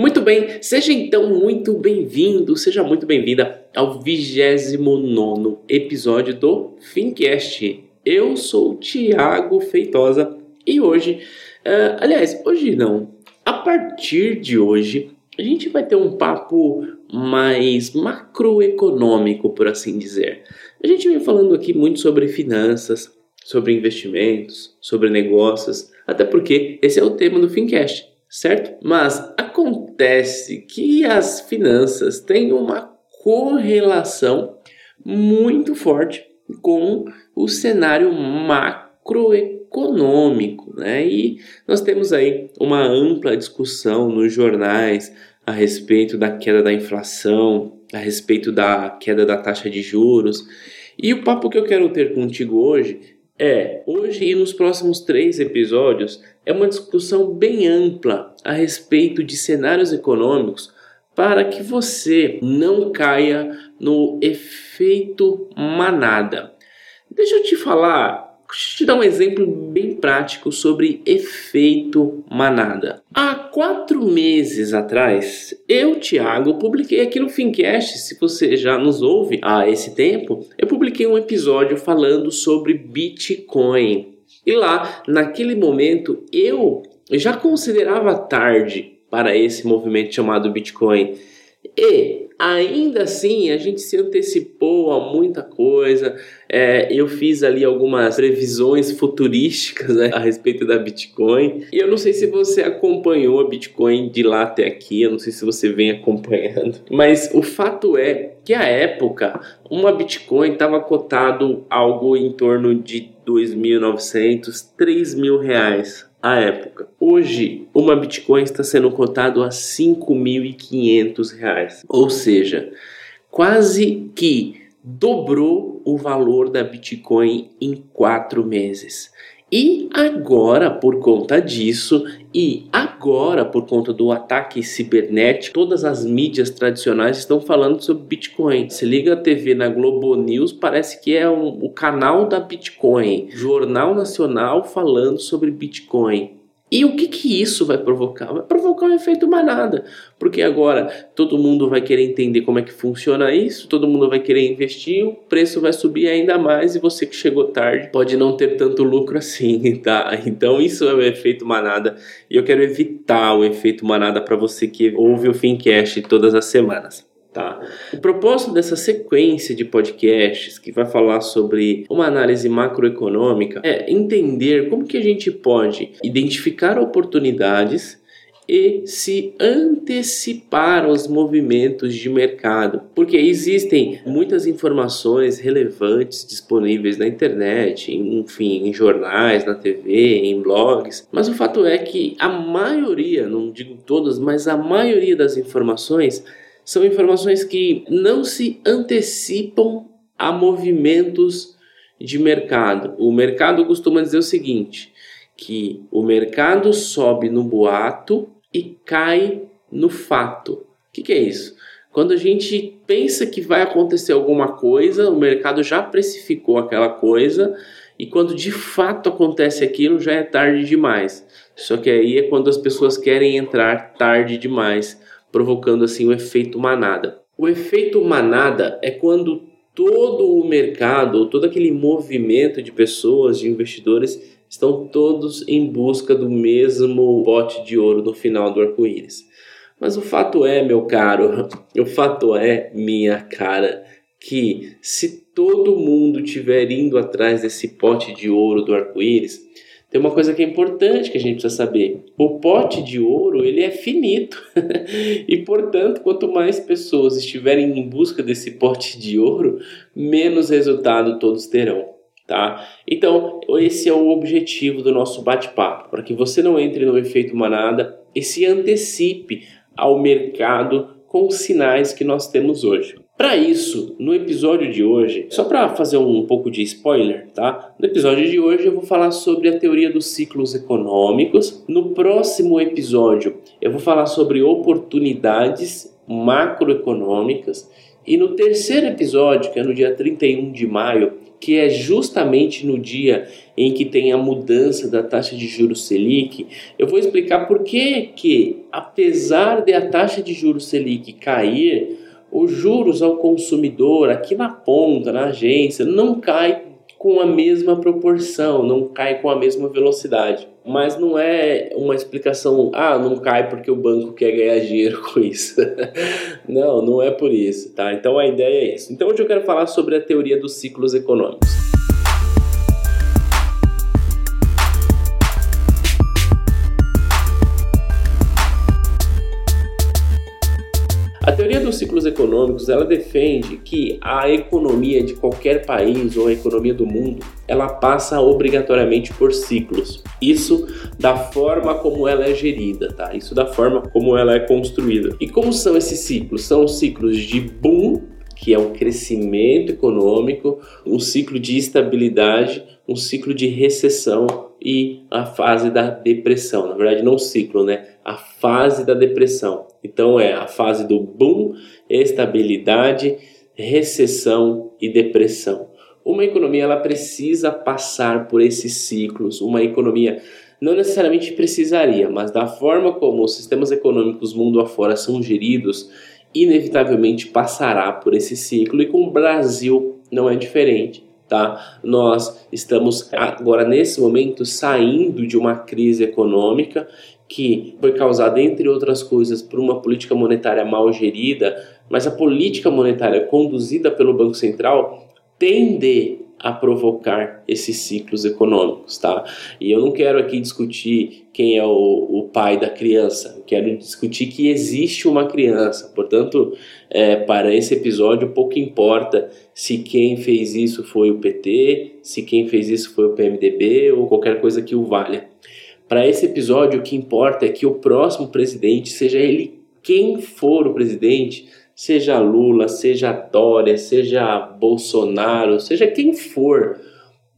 Muito bem, seja então muito bem-vindo, seja muito bem-vinda ao 29 episódio do Fincast. Eu sou o Tiago Feitosa e hoje, uh, aliás, hoje não, a partir de hoje, a gente vai ter um papo mais macroeconômico, por assim dizer. A gente vem falando aqui muito sobre finanças, sobre investimentos, sobre negócios, até porque esse é o tema do Fincast certo? Mas acontece que as finanças têm uma correlação muito forte com o cenário macroeconômico, né? E nós temos aí uma ampla discussão nos jornais a respeito da queda da inflação, a respeito da queda da taxa de juros. E o papo que eu quero ter contigo hoje é, hoje e nos próximos três episódios, é uma discussão bem ampla a respeito de cenários econômicos para que você não caia no efeito manada. Deixa eu te falar te dar um exemplo bem prático sobre efeito manada. Há quatro meses atrás, eu, Thiago, publiquei aqui no Fincast, se você já nos ouve há esse tempo, eu publiquei um episódio falando sobre Bitcoin. E lá, naquele momento, eu já considerava tarde para esse movimento chamado Bitcoin. E ainda assim a gente se antecipou a muita coisa. É, eu fiz ali algumas previsões futurísticas né, a respeito da Bitcoin. E eu não sei se você acompanhou a Bitcoin de lá até aqui, eu não sei se você vem acompanhando. Mas o fato é que à época uma Bitcoin estava cotado algo em torno de 2.900, 3 mil reais à época. Hoje, uma Bitcoin está sendo cotado a 5.500 reais, ou seja, quase que dobrou o valor da Bitcoin em quatro meses. E agora, por conta disso, e agora por conta do ataque cibernético, todas as mídias tradicionais estão falando sobre Bitcoin. Se liga a TV na Globo News, parece que é um, o canal da Bitcoin. Jornal Nacional falando sobre Bitcoin. E o que, que isso vai provocar? Vai provocar um efeito manada, porque agora todo mundo vai querer entender como é que funciona isso, todo mundo vai querer investir, o preço vai subir ainda mais e você que chegou tarde pode não ter tanto lucro assim, tá? Então isso é o efeito manada e eu quero evitar o efeito manada para você que ouve o Fincast todas as semanas. Tá. O propósito dessa sequência de podcasts que vai falar sobre uma análise macroeconômica é entender como que a gente pode identificar oportunidades e se antecipar aos movimentos de mercado, porque existem muitas informações relevantes disponíveis na internet, enfim, em jornais, na TV, em blogs, mas o fato é que a maioria, não digo todas, mas a maioria das informações são informações que não se antecipam a movimentos de mercado. O mercado costuma dizer o seguinte: que o mercado sobe no boato e cai no fato. O que, que é isso? Quando a gente pensa que vai acontecer alguma coisa, o mercado já precificou aquela coisa e quando de fato acontece aquilo já é tarde demais. Só que aí é quando as pessoas querem entrar tarde demais provocando assim o efeito manada. O efeito manada é quando todo o mercado, todo aquele movimento de pessoas, de investidores, estão todos em busca do mesmo bote de ouro no final do arco-íris. Mas o fato é, meu caro, o fato é, minha cara, que se todo mundo estiver indo atrás desse pote de ouro do arco-íris, tem uma coisa que é importante que a gente precisa saber. O pote de ouro, ele é finito. e, portanto, quanto mais pessoas estiverem em busca desse pote de ouro, menos resultado todos terão, tá? Então, esse é o objetivo do nosso bate-papo, para que você não entre no efeito manada e se antecipe ao mercado com os sinais que nós temos hoje. Para isso, no episódio de hoje, só para fazer um pouco de spoiler, tá? No episódio de hoje eu vou falar sobre a teoria dos ciclos econômicos. No próximo episódio, eu vou falar sobre oportunidades macroeconômicas. E no terceiro episódio, que é no dia 31 de maio, que é justamente no dia em que tem a mudança da taxa de juros Selic, eu vou explicar por que que, apesar de a taxa de juros Selic cair, os juros ao consumidor aqui na ponta, na agência, não cai com a mesma proporção, não cai com a mesma velocidade. Mas não é uma explicação, ah, não cai porque o banco quer ganhar dinheiro com isso. não, não é por isso, tá? Então a ideia é isso. Então hoje eu quero falar sobre a teoria dos ciclos econômicos. Teoria dos ciclos econômicos, ela defende que a economia de qualquer país ou a economia do mundo, ela passa obrigatoriamente por ciclos. Isso da forma como ela é gerida, tá? Isso da forma como ela é construída. E como são esses ciclos? São ciclos de boom, que é o crescimento econômico, um ciclo de estabilidade, um ciclo de recessão e a fase da depressão. Na verdade, não ciclo, né? A fase da depressão. Então é a fase do boom, estabilidade, recessão e depressão. Uma economia ela precisa passar por esses ciclos. Uma economia não necessariamente precisaria, mas da forma como os sistemas econômicos mundo afora são geridos, inevitavelmente passará por esse ciclo e com o Brasil não é diferente. Tá? Nós estamos agora nesse momento saindo de uma crise econômica que foi causada, entre outras coisas, por uma política monetária mal gerida, mas a política monetária conduzida pelo Banco Central tende a provocar esses ciclos econômicos, tá? E eu não quero aqui discutir quem é o, o pai da criança, eu quero discutir que existe uma criança. Portanto, é, para esse episódio, pouco importa se quem fez isso foi o PT, se quem fez isso foi o PMDB ou qualquer coisa que o valha. Para esse episódio, o que importa é que o próximo presidente, seja ele quem for o presidente, seja Lula, seja Dória, seja Bolsonaro, seja quem for,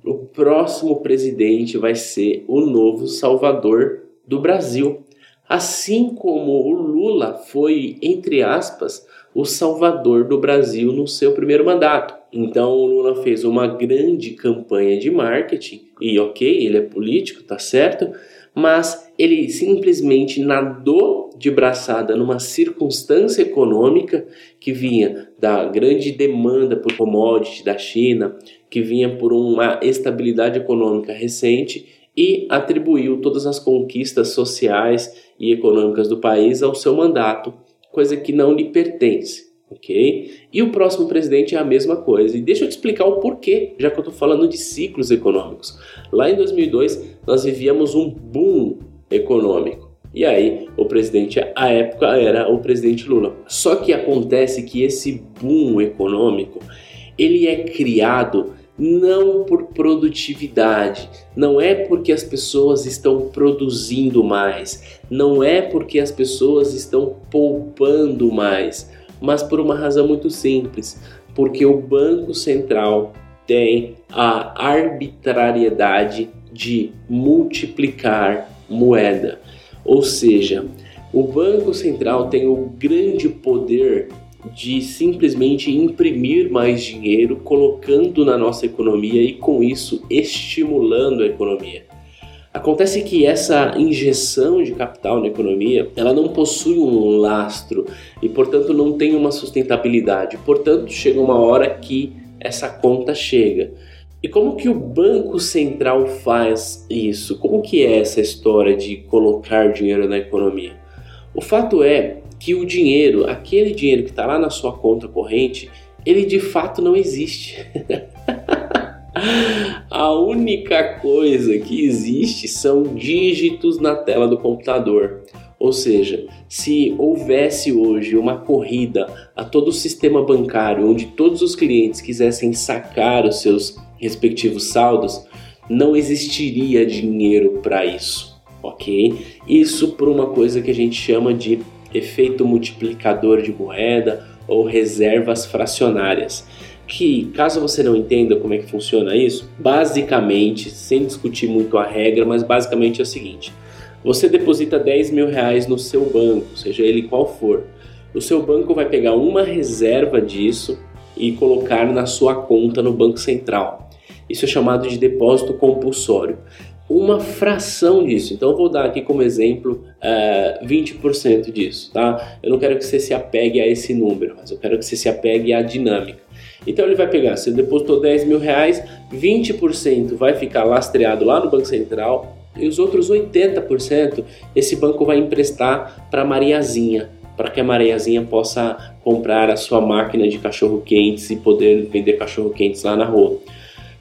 o próximo presidente vai ser o novo salvador do Brasil. Assim como o Lula foi, entre aspas, o salvador do Brasil no seu primeiro mandato. Então o Lula fez uma grande campanha de marketing e ok, ele é político, tá certo, mas ele simplesmente nadou de braçada numa circunstância econômica que vinha da grande demanda por commodity da China, que vinha por uma estabilidade econômica recente e atribuiu todas as conquistas sociais e econômicas do país ao seu mandato, coisa que não lhe pertence ok? E o próximo presidente é a mesma coisa. E deixa eu te explicar o porquê, já que eu estou falando de ciclos econômicos. Lá em 2002, nós vivíamos um boom econômico. E aí, o presidente à época era o presidente Lula. Só que acontece que esse boom econômico, ele é criado não por produtividade, não é porque as pessoas estão produzindo mais, não é porque as pessoas estão poupando mais, mas por uma razão muito simples, porque o Banco Central tem a arbitrariedade de multiplicar moeda. Ou seja, o Banco Central tem o grande poder de simplesmente imprimir mais dinheiro, colocando na nossa economia e com isso estimulando a economia. Acontece que essa injeção de capital na economia, ela não possui um lastro e, portanto, não tem uma sustentabilidade. Portanto, chega uma hora que essa conta chega. E como que o Banco Central faz isso? Como que é essa história de colocar dinheiro na economia? O fato é que o dinheiro, aquele dinheiro que está lá na sua conta corrente, ele de fato não existe. A única coisa que existe são dígitos na tela do computador. Ou seja, se houvesse hoje uma corrida a todo o sistema bancário onde todos os clientes quisessem sacar os seus respectivos saldos, não existiria dinheiro para isso, ok? Isso por uma coisa que a gente chama de efeito multiplicador de moeda ou reservas fracionárias que, caso você não entenda como é que funciona isso, basicamente, sem discutir muito a regra, mas basicamente é o seguinte: você deposita 10 mil reais no seu banco, seja ele qual for. O seu banco vai pegar uma reserva disso e colocar na sua conta no Banco Central. Isso é chamado de depósito compulsório. Uma fração disso, então eu vou dar aqui como exemplo uh, 20% disso, tá? Eu não quero que você se apegue a esse número, mas eu quero que você se apegue à dinâmica. Então ele vai pegar, você depositou 10 mil reais, 20% vai ficar lastreado lá no Banco Central e os outros 80% esse banco vai emprestar para Mariazinha, para que a Mariazinha possa comprar a sua máquina de cachorro-quentes e poder vender cachorro-quentes lá na rua.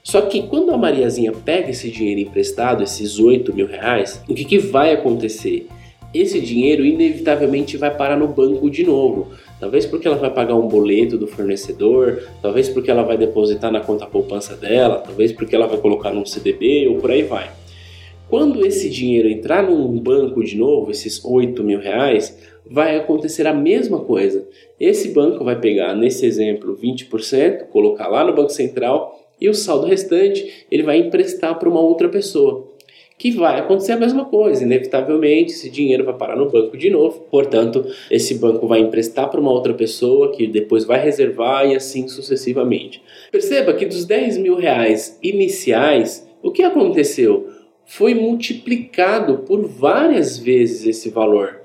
Só que quando a Mariazinha pega esse dinheiro emprestado, esses 8 mil reais, o que, que vai acontecer? Esse dinheiro inevitavelmente vai parar no banco de novo. Talvez porque ela vai pagar um boleto do fornecedor, talvez porque ela vai depositar na conta poupança dela, talvez porque ela vai colocar num CDB ou por aí vai. Quando esse dinheiro entrar num banco de novo, esses 8 mil reais, vai acontecer a mesma coisa. Esse banco vai pegar, nesse exemplo, 20%, colocar lá no Banco Central e o saldo restante ele vai emprestar para uma outra pessoa que vai acontecer a mesma coisa. Inevitavelmente, esse dinheiro vai parar no banco de novo. Portanto, esse banco vai emprestar para uma outra pessoa que depois vai reservar e assim sucessivamente. Perceba que dos 10 mil reais iniciais, o que aconteceu? Foi multiplicado por várias vezes esse valor.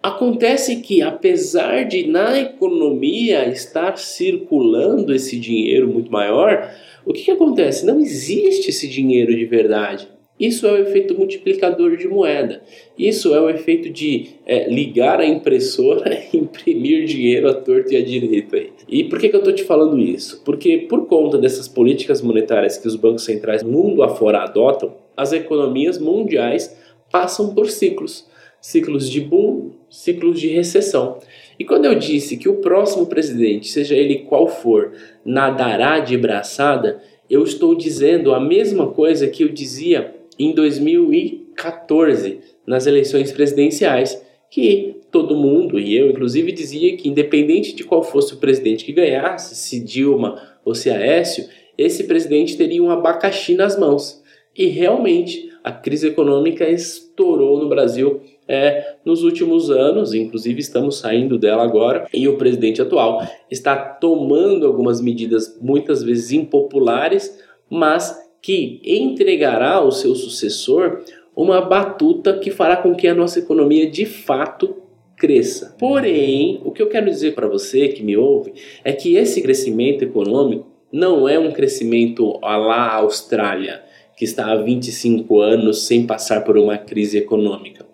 Acontece que, apesar de na economia estar circulando esse dinheiro muito maior, o que, que acontece? Não existe esse dinheiro de verdade. Isso é o efeito multiplicador de moeda. Isso é o efeito de é, ligar a impressora e imprimir dinheiro à torta e à direita. E por que, que eu estou te falando isso? Porque por conta dessas políticas monetárias que os bancos centrais mundo afora adotam, as economias mundiais passam por ciclos. Ciclos de boom, ciclos de recessão. E quando eu disse que o próximo presidente, seja ele qual for, nadará de braçada, eu estou dizendo a mesma coisa que eu dizia em 2014, nas eleições presidenciais, que todo mundo, e eu inclusive, dizia que independente de qual fosse o presidente que ganhasse, se Dilma ou se Aécio, esse presidente teria um abacaxi nas mãos. E realmente a crise econômica estourou no Brasil é, nos últimos anos, inclusive estamos saindo dela agora, e o presidente atual está tomando algumas medidas muitas vezes impopulares, mas que entregará ao seu sucessor uma batuta que fará com que a nossa economia de fato cresça. Porém, o que eu quero dizer para você que me ouve é que esse crescimento econômico não é um crescimento à la Austrália, que está há 25 anos sem passar por uma crise econômica.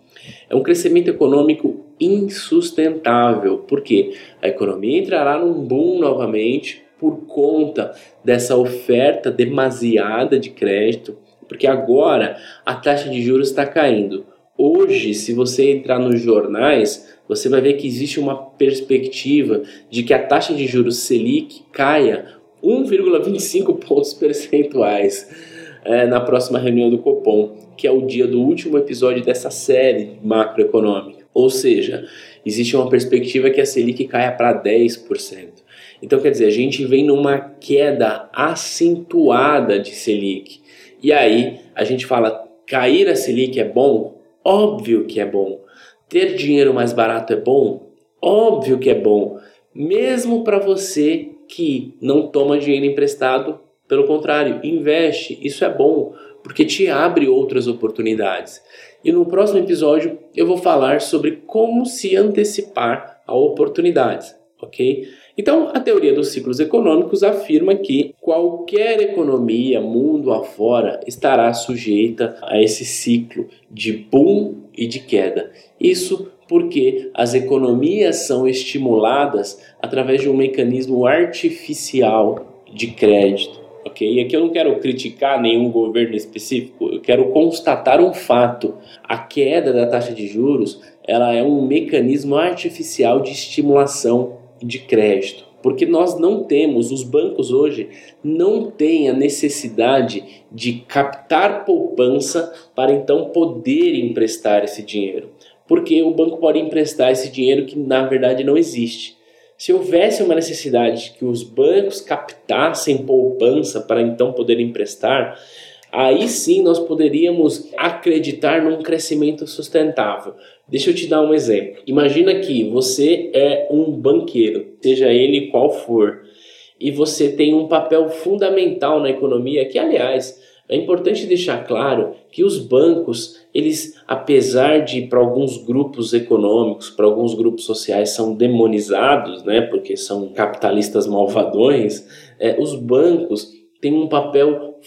É um crescimento econômico insustentável, porque a economia entrará num boom novamente, por conta dessa oferta demasiada de crédito, porque agora a taxa de juros está caindo. Hoje, se você entrar nos jornais, você vai ver que existe uma perspectiva de que a taxa de juros Selic caia 1,25 pontos percentuais é, na próxima reunião do Copom, que é o dia do último episódio dessa série macroeconômica. Ou seja, existe uma perspectiva que a Selic caia para 10%. Então, quer dizer, a gente vem numa queda acentuada de Selic. E aí, a gente fala, cair a Selic é bom? Óbvio que é bom. Ter dinheiro mais barato é bom? Óbvio que é bom. Mesmo para você que não toma dinheiro emprestado, pelo contrário, investe. Isso é bom, porque te abre outras oportunidades. E no próximo episódio eu vou falar sobre como se antecipar a oportunidades, ok? Então, a teoria dos ciclos econômicos afirma que qualquer economia, mundo afora, estará sujeita a esse ciclo de boom e de queda. Isso porque as economias são estimuladas através de um mecanismo artificial de crédito. ok? E aqui eu não quero criticar nenhum governo específico, eu quero constatar um fato. A queda da taxa de juros ela é um mecanismo artificial de estimulação de crédito, porque nós não temos, os bancos hoje não têm a necessidade de captar poupança para então poder emprestar esse dinheiro, porque o banco pode emprestar esse dinheiro que na verdade não existe. Se houvesse uma necessidade que os bancos captassem poupança para então poder emprestar, aí sim nós poderíamos acreditar num crescimento sustentável. Deixa eu te dar um exemplo. Imagina que você é um banqueiro, seja ele qual for, e você tem um papel fundamental na economia, que aliás, é importante deixar claro que os bancos, eles, apesar de para alguns grupos econômicos, para alguns grupos sociais são demonizados, né, porque são capitalistas malvadões, é, os bancos têm um papel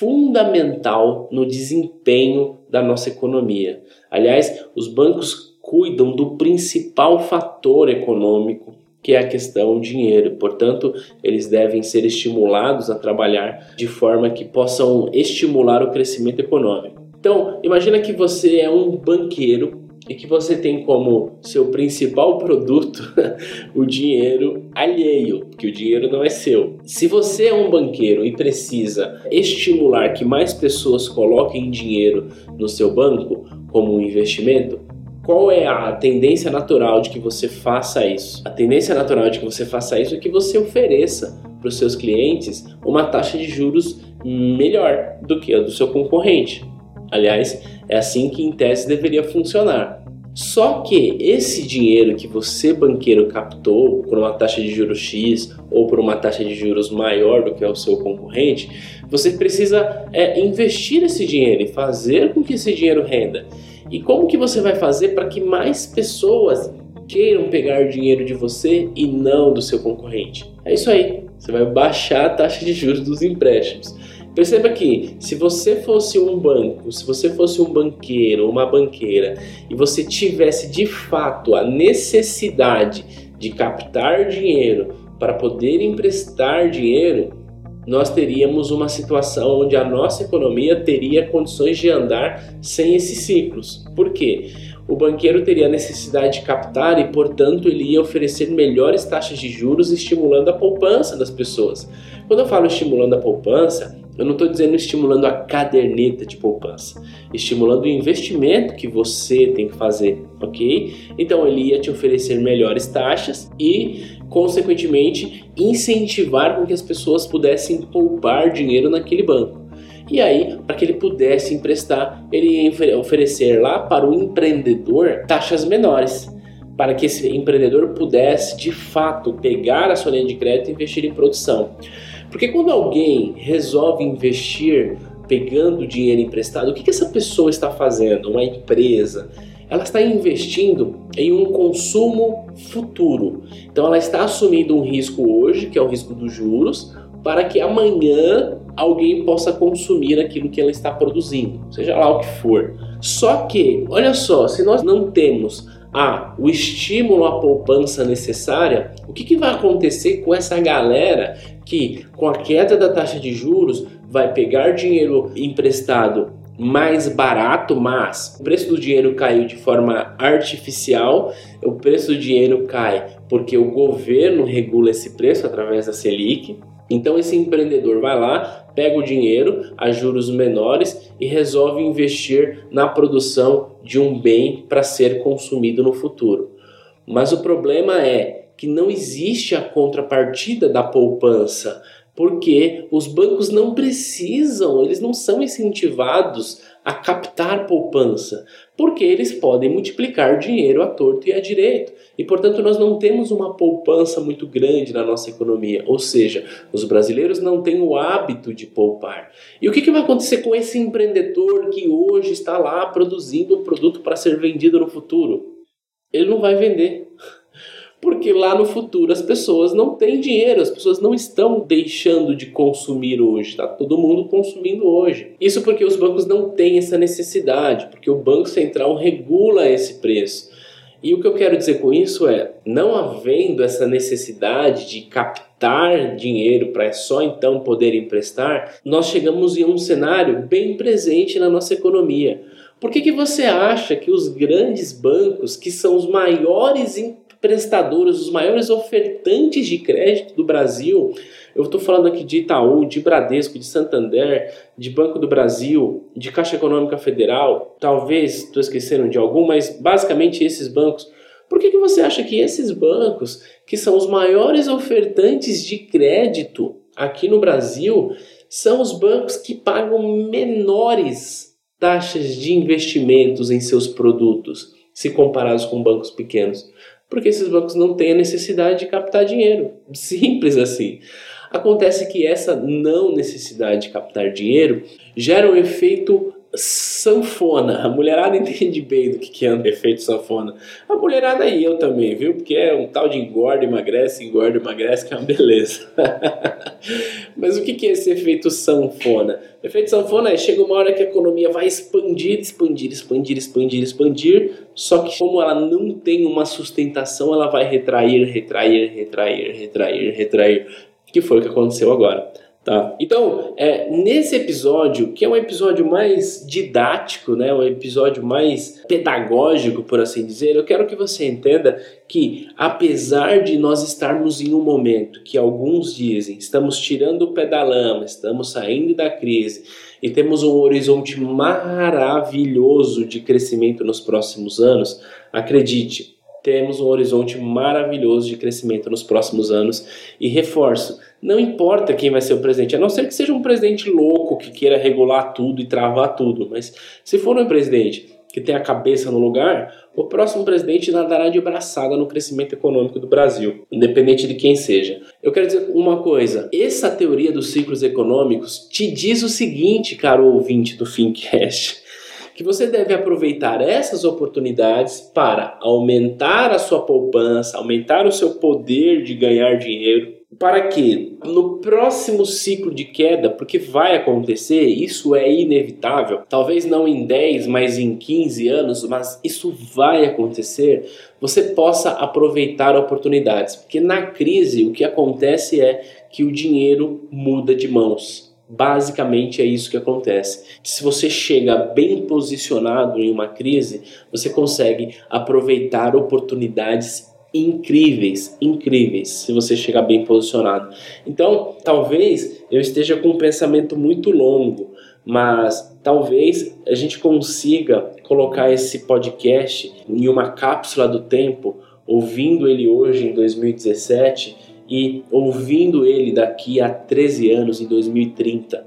fundamental no desempenho da nossa economia. Aliás, os bancos cuidam do principal fator econômico que é a questão dinheiro. Portanto, eles devem ser estimulados a trabalhar de forma que possam estimular o crescimento econômico. Então, imagina que você é um banqueiro e que você tem como seu principal produto o dinheiro alheio, porque o dinheiro não é seu. Se você é um banqueiro e precisa estimular que mais pessoas coloquem dinheiro no seu banco como um investimento, qual é a tendência natural de que você faça isso? A tendência natural de que você faça isso é que você ofereça para os seus clientes uma taxa de juros melhor do que a do seu concorrente. Aliás, é assim que em tese deveria funcionar. Só que esse dinheiro que você, banqueiro, captou por uma taxa de juros X ou por uma taxa de juros maior do que o seu concorrente, você precisa é, investir esse dinheiro e fazer com que esse dinheiro renda. E como que você vai fazer para que mais pessoas queiram pegar dinheiro de você e não do seu concorrente? É isso aí. Você vai baixar a taxa de juros dos empréstimos. Perceba que se você fosse um banco, se você fosse um banqueiro, uma banqueira, e você tivesse de fato a necessidade de captar dinheiro para poder emprestar dinheiro, nós teríamos uma situação onde a nossa economia teria condições de andar sem esses ciclos. Por quê? O banqueiro teria a necessidade de captar e, portanto, ele ia oferecer melhores taxas de juros, estimulando a poupança das pessoas. Quando eu falo estimulando a poupança, eu não estou dizendo estimulando a caderneta de poupança, estimulando o investimento que você tem que fazer, ok? Então ele ia te oferecer melhores taxas e consequentemente, incentivar com que as pessoas pudessem poupar dinheiro naquele banco. E aí, para que ele pudesse emprestar, ele ia oferecer lá para o empreendedor taxas menores, para que esse empreendedor pudesse de fato pegar a sua linha de crédito e investir em produção. Porque quando alguém resolve investir pegando dinheiro emprestado, o que, que essa pessoa está fazendo? Uma empresa, ela está investindo em um consumo futuro. Então ela está assumindo um risco hoje, que é o risco dos juros, para que amanhã alguém possa consumir aquilo que ela está produzindo, seja lá o que for. Só que, olha só, se nós não temos a, o estímulo à poupança necessária, o que, que vai acontecer com essa galera que, com a queda da taxa de juros, vai pegar dinheiro emprestado mais barato, mas o preço do dinheiro caiu de forma artificial, o preço do dinheiro cai porque o governo regula esse preço através da Selic. Então esse empreendedor vai lá, pega o dinheiro a juros menores e resolve investir na produção de um bem para ser consumido no futuro. Mas o problema é que não existe a contrapartida da poupança porque os bancos não precisam, eles não são incentivados a captar poupança, porque eles podem multiplicar dinheiro à torto e à direito. E, portanto, nós não temos uma poupança muito grande na nossa economia, ou seja, os brasileiros não têm o hábito de poupar. E o que, que vai acontecer com esse empreendedor que hoje está lá produzindo um produto para ser vendido no futuro? Ele não vai vender porque lá no futuro as pessoas não têm dinheiro, as pessoas não estão deixando de consumir hoje, está todo mundo consumindo hoje. Isso porque os bancos não têm essa necessidade, porque o Banco Central regula esse preço. E o que eu quero dizer com isso é, não havendo essa necessidade de captar dinheiro para só então poder emprestar, nós chegamos em um cenário bem presente na nossa economia. Por que, que você acha que os grandes bancos, que são os maiores prestadoras, os maiores ofertantes de crédito do Brasil. Eu estou falando aqui de Itaú, de Bradesco, de Santander, de Banco do Brasil, de Caixa Econômica Federal. Talvez estou esquecendo de algum, mas basicamente esses bancos. Por que, que você acha que esses bancos, que são os maiores ofertantes de crédito aqui no Brasil, são os bancos que pagam menores taxas de investimentos em seus produtos, se comparados com bancos pequenos? Porque esses bancos não têm a necessidade de captar dinheiro. Simples assim. Acontece que essa não necessidade de captar dinheiro gera um efeito sanfona. A mulherada entende bem do que é um efeito sanfona. A mulherada e eu também, viu? Porque é um tal de engorda, emagrece, engorda, emagrece, que é uma beleza. Mas o que é esse efeito sanfona? O efeito sanfona é chega uma hora que a economia vai expandir, expandir, expandir, expandir, expandir, só que como ela não tem uma sustentação, ela vai retrair, retrair, retrair, retrair, retrair, que foi o que aconteceu agora. Tá? Então, é, nesse episódio, que é um episódio mais didático, né, um episódio mais pedagógico, por assim dizer, eu quero que você entenda que, apesar de nós estarmos em um momento que alguns dizem estamos tirando o pé da lama, estamos saindo da crise e temos um horizonte maravilhoso de crescimento nos próximos anos, acredite, temos um horizonte maravilhoso de crescimento nos próximos anos e reforço, não importa quem vai ser o presidente, a não ser que seja um presidente louco que queira regular tudo e travar tudo, mas se for um presidente que tem a cabeça no lugar, o próximo presidente nadará de braçada no crescimento econômico do Brasil, independente de quem seja. Eu quero dizer uma coisa: essa teoria dos ciclos econômicos te diz o seguinte, caro ouvinte do Fincast que você deve aproveitar essas oportunidades para aumentar a sua poupança, aumentar o seu poder de ganhar dinheiro, para que no próximo ciclo de queda, porque vai acontecer, isso é inevitável, talvez não em 10, mas em 15 anos, mas isso vai acontecer, você possa aproveitar oportunidades, porque na crise o que acontece é que o dinheiro muda de mãos. Basicamente é isso que acontece. Se você chega bem posicionado em uma crise, você consegue aproveitar oportunidades incríveis, incríveis, se você chegar bem posicionado. Então, talvez eu esteja com um pensamento muito longo, mas talvez a gente consiga colocar esse podcast em uma cápsula do tempo, ouvindo ele hoje em 2017 e ouvindo ele daqui a 13 anos, em 2030,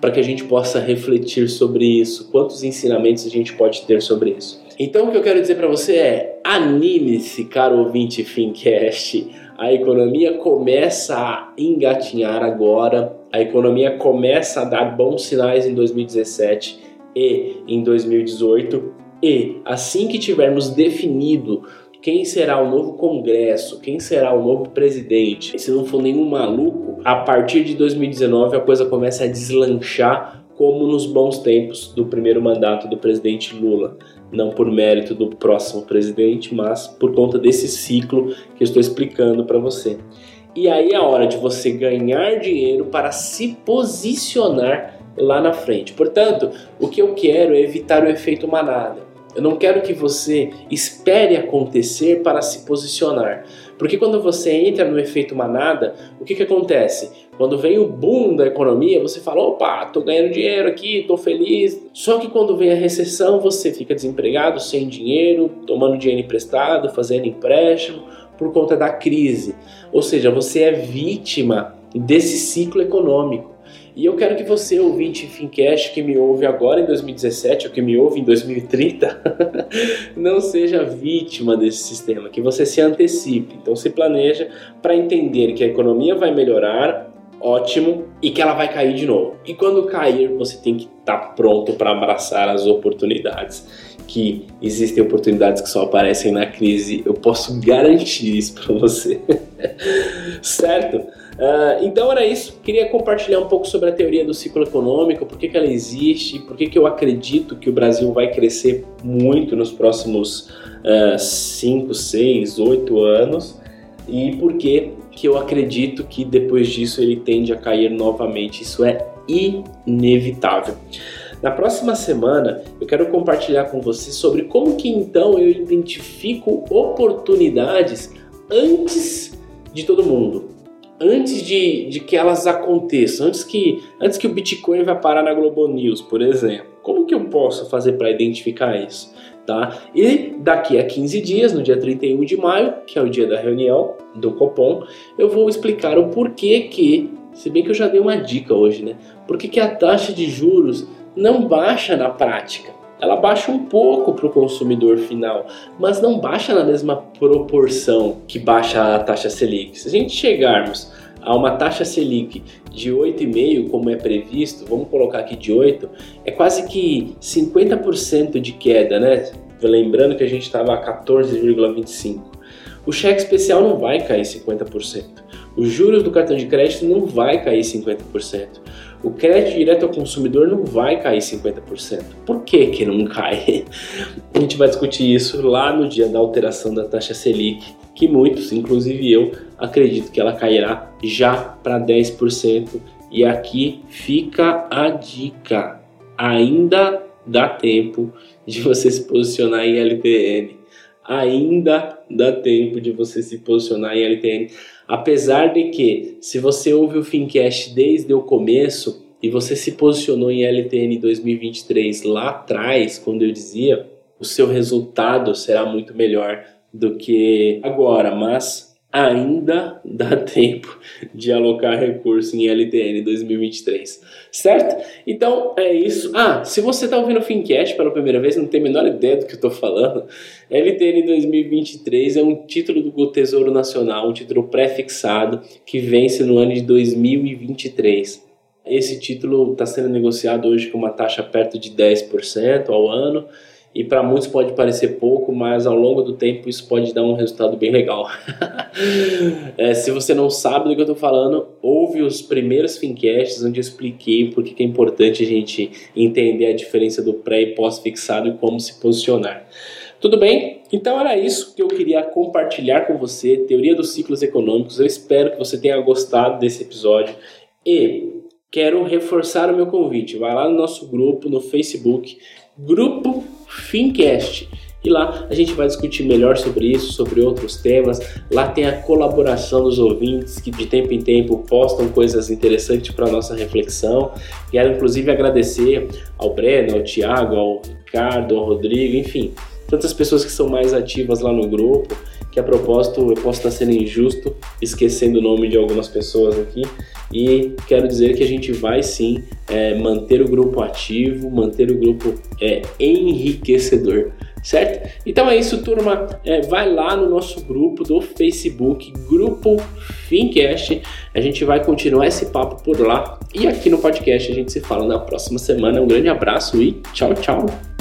para que a gente possa refletir sobre isso, quantos ensinamentos a gente pode ter sobre isso. Então, o que eu quero dizer para você é: anime-se, caro ouvinte Fincast. A economia começa a engatinhar agora, a economia começa a dar bons sinais em 2017 e em 2018. E assim que tivermos definido quem será o novo Congresso, quem será o novo presidente. E se não for nenhum maluco, a partir de 2019 a coisa começa a deslanchar como nos bons tempos do primeiro mandato do presidente Lula. Não por mérito do próximo presidente, mas por conta desse ciclo que eu estou explicando para você. E aí é a hora de você ganhar dinheiro para se posicionar lá na frente. Portanto, o que eu quero é evitar o efeito manada. Eu não quero que você espere acontecer para se posicionar. Porque quando você entra no efeito manada, o que, que acontece? Quando vem o boom da economia, você fala: opa, tô ganhando dinheiro aqui, tô feliz. Só que quando vem a recessão, você fica desempregado, sem dinheiro, tomando dinheiro emprestado, fazendo empréstimo por conta da crise. Ou seja, você é vítima desse ciclo econômico. E eu quero que você, ouvinte Fincast, que me ouve agora em 2017 ou que me ouve em 2030, não seja vítima desse sistema, que você se antecipe. Então se planeja para entender que a economia vai melhorar, ótimo, e que ela vai cair de novo. E quando cair, você tem que estar tá pronto para abraçar as oportunidades. Que existem oportunidades que só aparecem na crise, eu posso garantir isso para você. certo? Uh, então era isso. Queria compartilhar um pouco sobre a teoria do ciclo econômico, por que, que ela existe, por que, que eu acredito que o Brasil vai crescer muito nos próximos 5, 6, 8 anos e por que, que eu acredito que depois disso ele tende a cair novamente. Isso é inevitável. Na próxima semana eu quero compartilhar com você sobre como que então eu identifico oportunidades antes de todo mundo antes de, de que elas aconteçam, antes que, antes que o Bitcoin vai parar na Globo News, por exemplo. Como que eu posso fazer para identificar isso? Tá? E daqui a 15 dias, no dia 31 de maio, que é o dia da reunião do Copom, eu vou explicar o porquê que, se bem que eu já dei uma dica hoje, né? Por que a taxa de juros não baixa na prática? Ela baixa um pouco para o consumidor final, mas não baixa na mesma proporção que baixa a taxa Selic. Se a gente chegarmos a uma taxa Selic de 8,5, como é previsto, vamos colocar aqui de 8, é quase que 50% de queda, né? Lembrando que a gente estava a 14,25. O cheque especial não vai cair 50%. Os juros do cartão de crédito não vai cair 50%. O crédito direto ao consumidor não vai cair 50%. Por que que não cai? A gente vai discutir isso lá no dia da alteração da taxa Selic, que muitos, inclusive eu, acredito que ela cairá já para 10%. E aqui fica a dica. Ainda dá tempo de você se posicionar em LTN. Ainda dá tempo de você se posicionar em LTN. Apesar de que, se você ouve o Fincast desde o começo e você se posicionou em LTN 2023 lá atrás, quando eu dizia, o seu resultado será muito melhor do que agora. Mas ainda dá tempo de alocar recurso em LTN 2023, certo? Então é isso. Ah, se você está ouvindo o Fincast pela primeira vez, não tem a menor ideia do que eu estou falando, LTN 2023 é um título do Tesouro Nacional, um título pré-fixado que vence no ano de 2023. Esse título está sendo negociado hoje com uma taxa perto de 10% ao ano e para muitos pode parecer pouco, mas ao longo do tempo isso pode dar um resultado bem legal. é, se você não sabe do que eu estou falando, ouve os primeiros fincasts onde eu expliquei por que é importante a gente entender a diferença do pré e pós-fixado e como se posicionar. Tudo bem? Então era isso que eu queria compartilhar com você, teoria dos ciclos econômicos. Eu espero que você tenha gostado desse episódio e quero reforçar o meu convite. Vai lá no nosso grupo no Facebook, grupo Fincast. E lá a gente vai discutir melhor sobre isso, sobre outros temas. Lá tem a colaboração dos ouvintes que de tempo em tempo postam coisas interessantes para nossa reflexão. Quero inclusive agradecer ao Breno, ao Tiago, ao Ricardo, ao Rodrigo, enfim, tantas pessoas que são mais ativas lá no grupo. Que a propósito eu posso estar sendo injusto esquecendo o nome de algumas pessoas aqui, e quero dizer que a gente vai sim é, manter o grupo ativo, manter o grupo é, enriquecedor, certo? Então é isso, turma. É, vai lá no nosso grupo do Facebook, Grupo Fincast. A gente vai continuar esse papo por lá. E aqui no podcast a gente se fala na próxima semana. Um grande abraço e tchau, tchau.